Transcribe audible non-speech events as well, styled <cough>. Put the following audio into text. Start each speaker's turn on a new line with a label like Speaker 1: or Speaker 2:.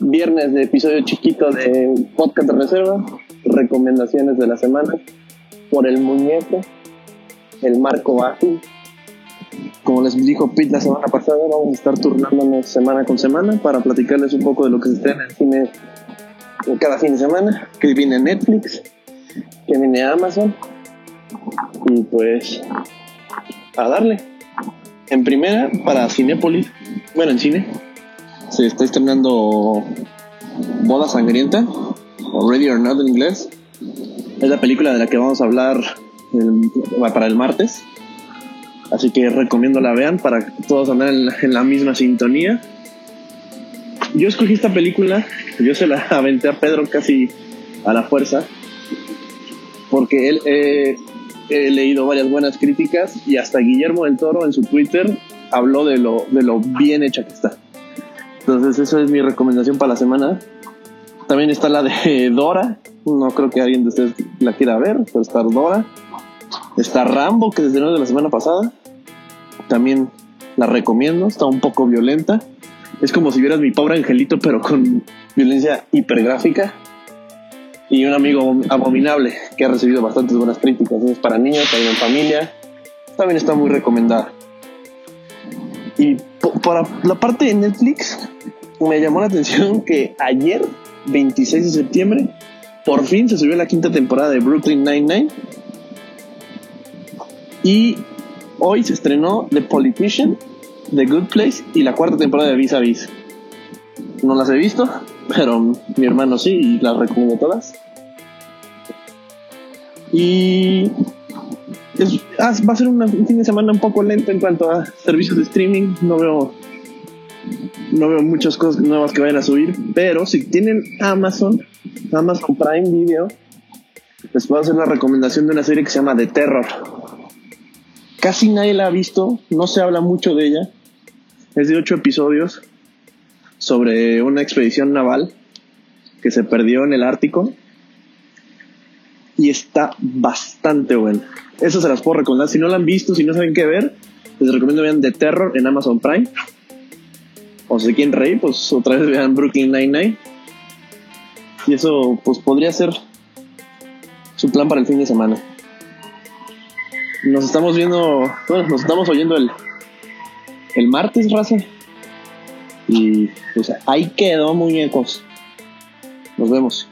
Speaker 1: viernes de episodio chiquito de Podcast de Reserva, recomendaciones de la semana, por el muñeco, el Marco Bajo. Como les dijo Pete la semana pasada, vamos a estar turnándonos semana con semana para platicarles un poco de lo que se estrena en el cine cada fin de semana, que viene Netflix, que viene Amazon. Y pues, a darle. En primera, para Cinépolis, bueno, en cine, se está estrenando Boda Sangrienta, o Ready or Not en inglés. Es la película de la que vamos a hablar para el martes. Así que recomiendo la vean para todos andar en la, misma sintonía. Yo escogí esta película, yo se la <laughs> aventé a Pedro casi a la fuerza, porque él, eh, he leído varias buenas críticas y hasta Guillermo del Toro en su Twitter habló de lo, de lo bien hecha que está. Entonces, eso es mi recomendación para la semana. También está la de <laughs> Dora. No creo que alguien de ustedes la quiera ver, pero está Dora. Está Rambo, que desde de la semana pasada. También la recomiendo. Está un poco violenta. Es como si vieras mi pobre angelito, pero con violencia hipergráfica. Y un amigo abominable que ha recibido bastantes buenas críticas. Es para niños, también en familia. También está muy recomendada. Y por la parte de Netflix, me llamó la atención que ayer, 26 de septiembre, por fin se subió la quinta temporada de Brooklyn Nine-Nine. Y hoy se estrenó The Politician, The Good Place y la cuarta temporada de Vis a Vis. No las he visto, pero mi hermano sí y las recomiendo todas. Y Ah, va a ser un fin de semana un poco lento en cuanto a servicios de streaming. No veo, no veo muchas cosas nuevas que vayan a subir. Pero si tienen Amazon, Amazon Prime Video, les puedo hacer la recomendación de una serie que se llama The Terror. Casi nadie la ha visto, no se habla mucho de ella. Es de ocho episodios sobre una expedición naval que se perdió en el Ártico y está bastante buena. Eso se las puedo recomendar. Si no la han visto, si no saben qué ver, les recomiendo vean The Terror en Amazon Prime. O si quieren reír, pues otra vez vean Brooklyn Nine-Nine. Y eso, pues podría ser su plan para el fin de semana. Nos estamos viendo, bueno, nos estamos oyendo el, el martes, raza. Y pues ahí quedó, muñecos. Nos vemos.